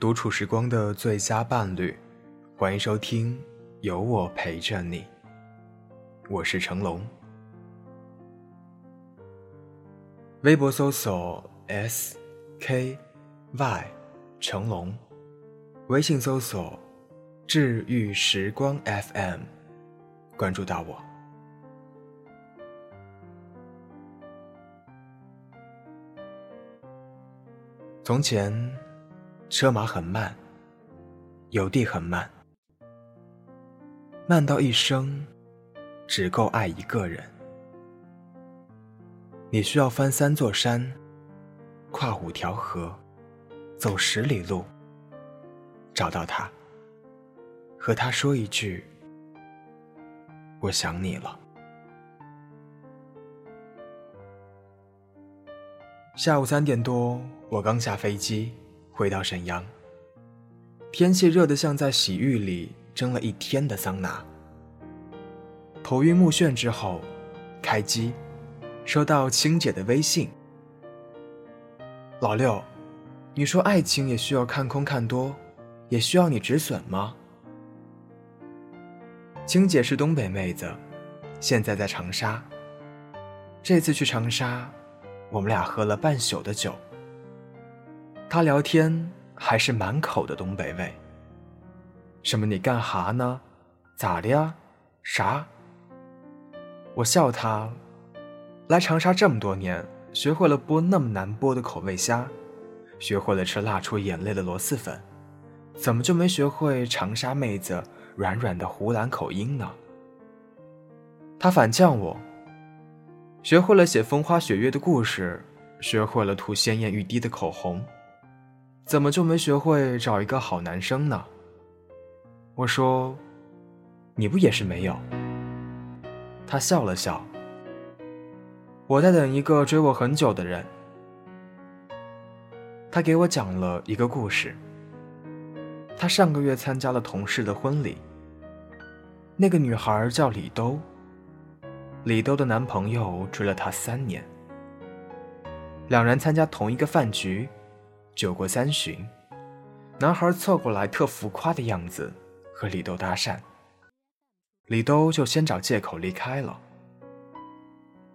独处时光的最佳伴侣，欢迎收听《有我陪着你》，我是成龙。微博搜索 S K Y 成龙，微信搜索治愈时光 FM，关注到我。从前。车马很慢，邮递很慢，慢到一生只够爱一个人。你需要翻三座山，跨五条河，走十里路，找到他，和他说一句：“我想你了。”下午三点多，我刚下飞机。回到沈阳，天气热得像在洗浴里蒸了一天的桑拿。头晕目眩之后，开机，收到青姐的微信：“老六，你说爱情也需要看空看多，也需要你止损吗？”青姐是东北妹子，现在在长沙。这次去长沙，我们俩喝了半宿的酒。他聊天还是满口的东北味。什么？你干哈呢？咋的呀？啥？我笑他，来长沙这么多年，学会了剥那么难剥的口味虾，学会了吃辣出眼泪的螺蛳粉，怎么就没学会长沙妹子软软的湖南口音呢？他反呛我，学会了写风花雪月的故事，学会了涂鲜艳欲滴的口红。怎么就没学会找一个好男生呢？我说：“你不也是没有？”他笑了笑。我在等一个追我很久的人。他给我讲了一个故事。他上个月参加了同事的婚礼。那个女孩叫李兜。李兜的男朋友追了她三年。两人参加同一个饭局。酒过三巡，男孩凑过来，特浮夸的样子和李兜搭讪。李兜就先找借口离开了。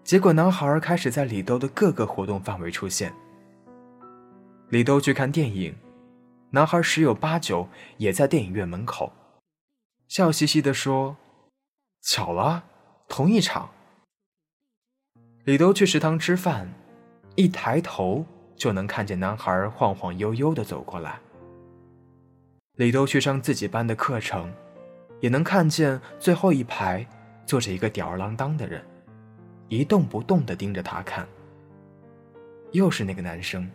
结果男孩开始在李兜的各个活动范围出现。李兜去看电影，男孩十有八九也在电影院门口，笑嘻嘻地说：“巧了，同一场。”李兜去食堂吃饭，一抬头。就能看见男孩晃晃悠悠地走过来。李兜去上自己班的课程，也能看见最后一排坐着一个吊儿郎当的人，一动不动地盯着他看。又是那个男生。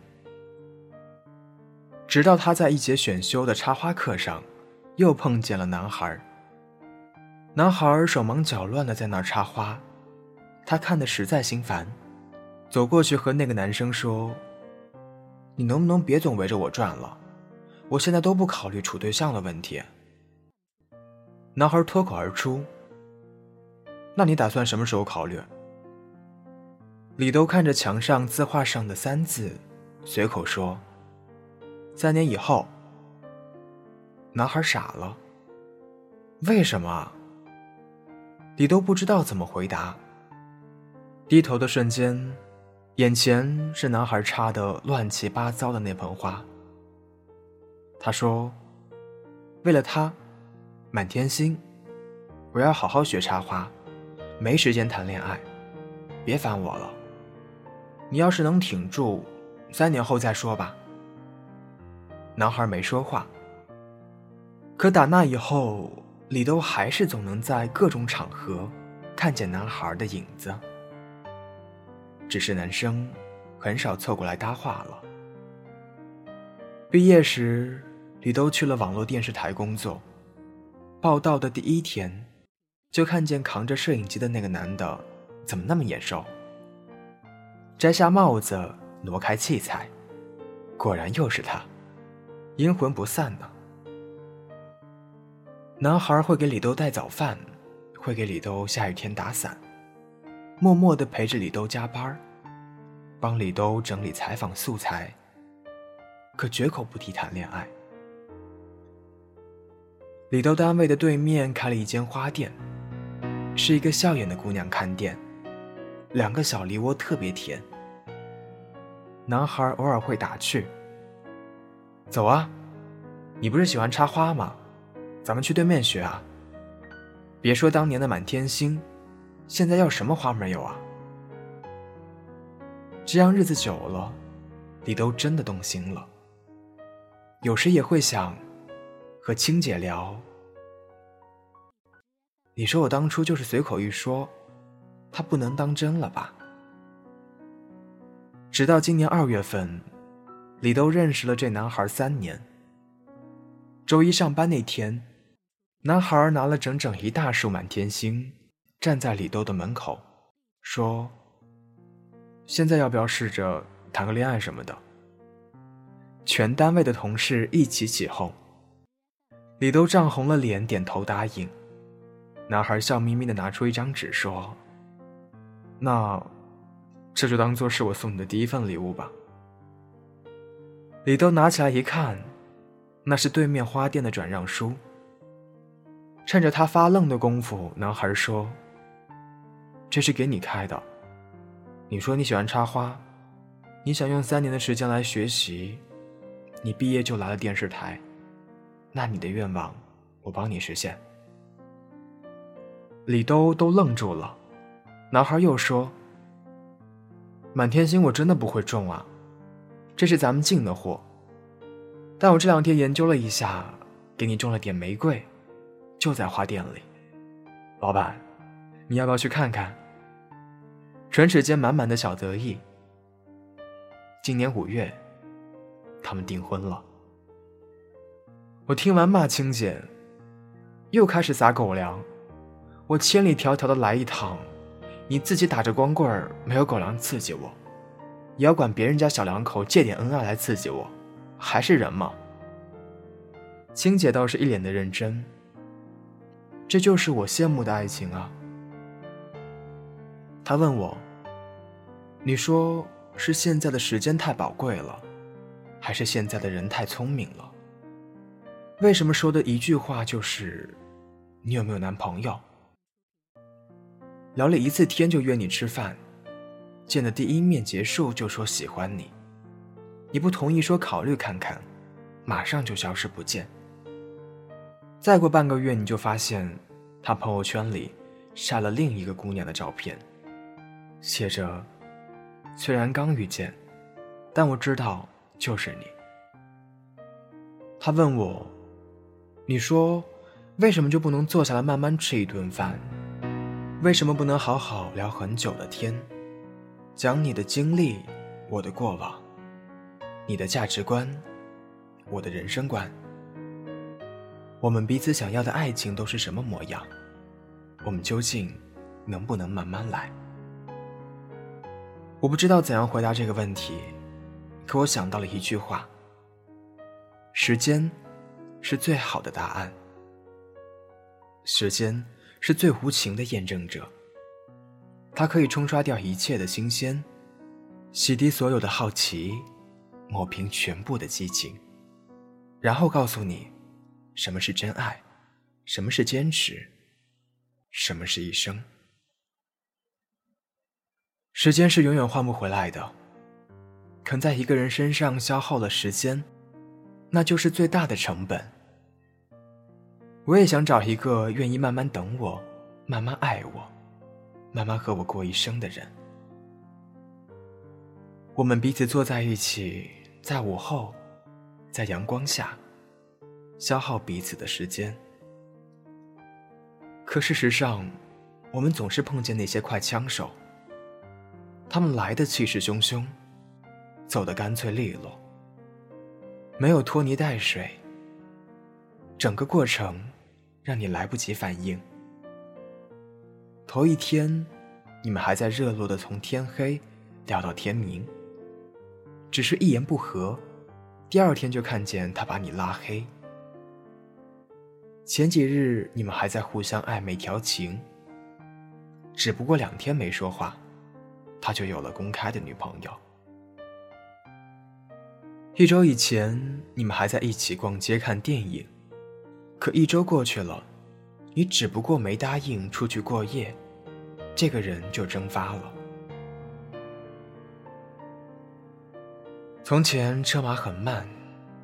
直到他在一节选修的插花课上，又碰见了男孩。男孩手忙脚乱地在那儿插花，他看得实在心烦，走过去和那个男生说。你能不能别总围着我转了？我现在都不考虑处对象的问题。男孩脱口而出：“那你打算什么时候考虑？”李兜看着墙上字画上的三字，随口说：“三年以后。”男孩傻了。为什么？李兜不知道怎么回答。低头的瞬间。眼前是男孩插的乱七八糟的那盆花。他说：“为了他，满天星，我要好好学插花，没时间谈恋爱，别烦我了。你要是能挺住，三年后再说吧。”男孩没说话。可打那以后，李兜还是总能在各种场合看见男孩的影子。只是男生很少凑过来搭话了。毕业时，李兜去了网络电视台工作。报道的第一天，就看见扛着摄影机的那个男的，怎么那么眼熟？摘下帽子，挪开器材，果然又是他，阴魂不散呢。男孩会给李兜带早饭，会给李兜下雨天打伞。默默地陪着李兜加班帮李兜整理采访素材，可绝口不提谈恋爱。李豆单位的对面开了一间花店，是一个笑眼的姑娘看店，两个小梨窝特别甜。男孩偶尔会打趣：“走啊，你不是喜欢插花吗？咱们去对面学啊。别说当年的满天星，现在要什么花没有啊？”这样日子久了，李豆真的动心了。有时也会想。和青姐聊，你说我当初就是随口一说，他不能当真了吧？直到今年二月份，李豆认识了这男孩三年。周一上班那天，男孩拿了整整一大束满天星，站在李豆的门口，说：“现在要不要试着谈个恋爱什么的？”全单位的同事一起起哄。李豆涨红了脸，点头答应。男孩笑眯眯的拿出一张纸，说：“那，这就当做是我送你的第一份礼物吧。”李豆拿起来一看，那是对面花店的转让书。趁着他发愣的功夫，男孩说：“这是给你开的。你说你喜欢插花，你想用三年的时间来学习，你毕业就来了电视台。”那你的愿望，我帮你实现。李兜都愣住了，男孩又说：“满天星我真的不会种啊，这是咱们进的货。但我这两天研究了一下，给你种了点玫瑰，就在花店里。老板，你要不要去看看？”唇齿间满满的小得意。今年五月，他们订婚了。我听完骂青姐，又开始撒狗粮。我千里迢迢的来一趟，你自己打着光棍儿，没有狗粮刺激我，也要管别人家小两口借点恩爱来刺激我，还是人吗？青姐倒是一脸的认真。这就是我羡慕的爱情啊。他问我：“你说是现在的时间太宝贵了，还是现在的人太聪明了？”为什么说的一句话就是，你有没有男朋友？聊了一次天就约你吃饭，见的第一面结束就说喜欢你，你不同意说考虑看看，马上就消失不见。再过半个月你就发现，他朋友圈里晒了另一个姑娘的照片，写着：“虽然刚遇见，但我知道就是你。”他问我。你说，为什么就不能坐下来慢慢吃一顿饭？为什么不能好好聊很久的天，讲你的经历，我的过往，你的价值观，我的人生观，我们彼此想要的爱情都是什么模样？我们究竟能不能慢慢来？我不知道怎样回答这个问题，可我想到了一句话：时间。是最好的答案。时间是最无情的验证者，它可以冲刷掉一切的新鲜，洗涤所有的好奇，抹平全部的激情，然后告诉你，什么是真爱，什么是坚持，什么是一生。时间是永远换不回来的，肯在一个人身上消耗了时间。那就是最大的成本。我也想找一个愿意慢慢等我、慢慢爱我、慢慢和我过一生的人。我们彼此坐在一起，在午后，在阳光下，消耗彼此的时间。可事实上，我们总是碰见那些快枪手。他们来的气势汹汹，走的干脆利落。没有拖泥带水，整个过程让你来不及反应。头一天，你们还在热络的从天黑聊到天明，只是一言不合，第二天就看见他把你拉黑。前几日你们还在互相暧昧调情，只不过两天没说话，他就有了公开的女朋友。一周以前，你们还在一起逛街看电影，可一周过去了，你只不过没答应出去过夜，这个人就蒸发了。从前车马很慢，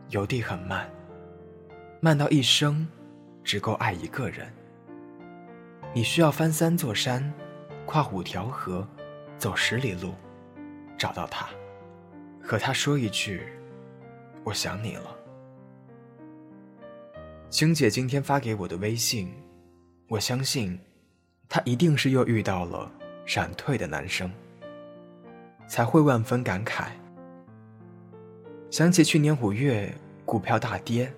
邮递很慢，慢到一生只够爱一个人。你需要翻三座山，跨五条河，走十里路，找到他，和他说一句：“我想你了。”星姐今天发给我的微信，我相信，她一定是又遇到了闪退的男生，才会万分感慨。想起去年五月股票大跌，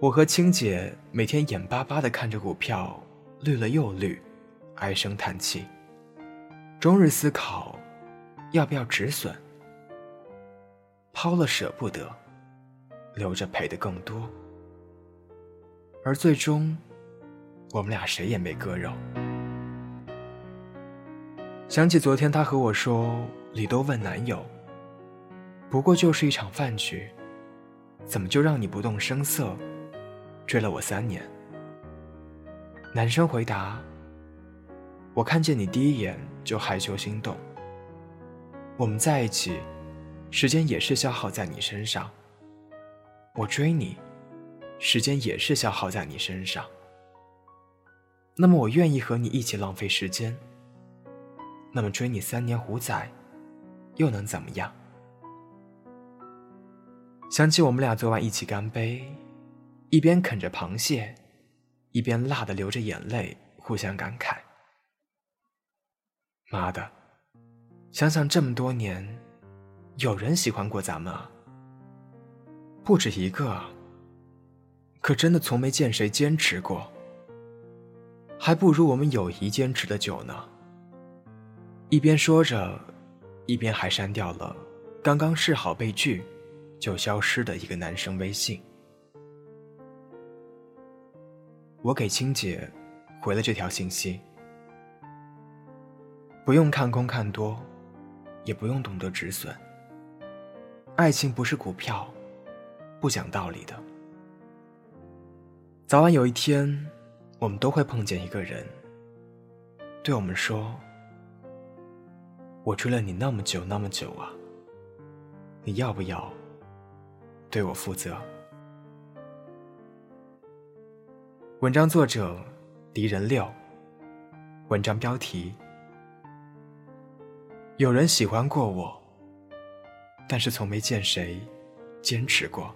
我和青姐每天眼巴巴地看着股票绿了又绿，唉声叹气，终日思考要不要止损，抛了舍不得，留着赔的更多。而最终，我们俩谁也没割肉。想起昨天他和我说，李多问男友：“不过就是一场饭局，怎么就让你不动声色追了我三年？”男生回答：“我看见你第一眼就害羞心动。我们在一起，时间也是消耗在你身上。我追你。”时间也是消耗在你身上，那么我愿意和你一起浪费时间。那么追你三年五载，又能怎么样？想起我们俩昨晚一起干杯，一边啃着螃蟹，一边辣的流着眼泪，互相感慨。妈的，想想这么多年，有人喜欢过咱们啊？不止一个。可真的从没见谁坚持过，还不如我们友谊坚持的久呢。一边说着，一边还删掉了刚刚试好被拒就消失的一个男生微信。我给青姐回了这条信息：不用看空看多，也不用懂得止损。爱情不是股票，不讲道理的。早晚有一天，我们都会碰见一个人，对我们说：“我追了你那么久那么久啊，你要不要对我负责？”文章作者：敌人六。文章标题：有人喜欢过我，但是从没见谁坚持过。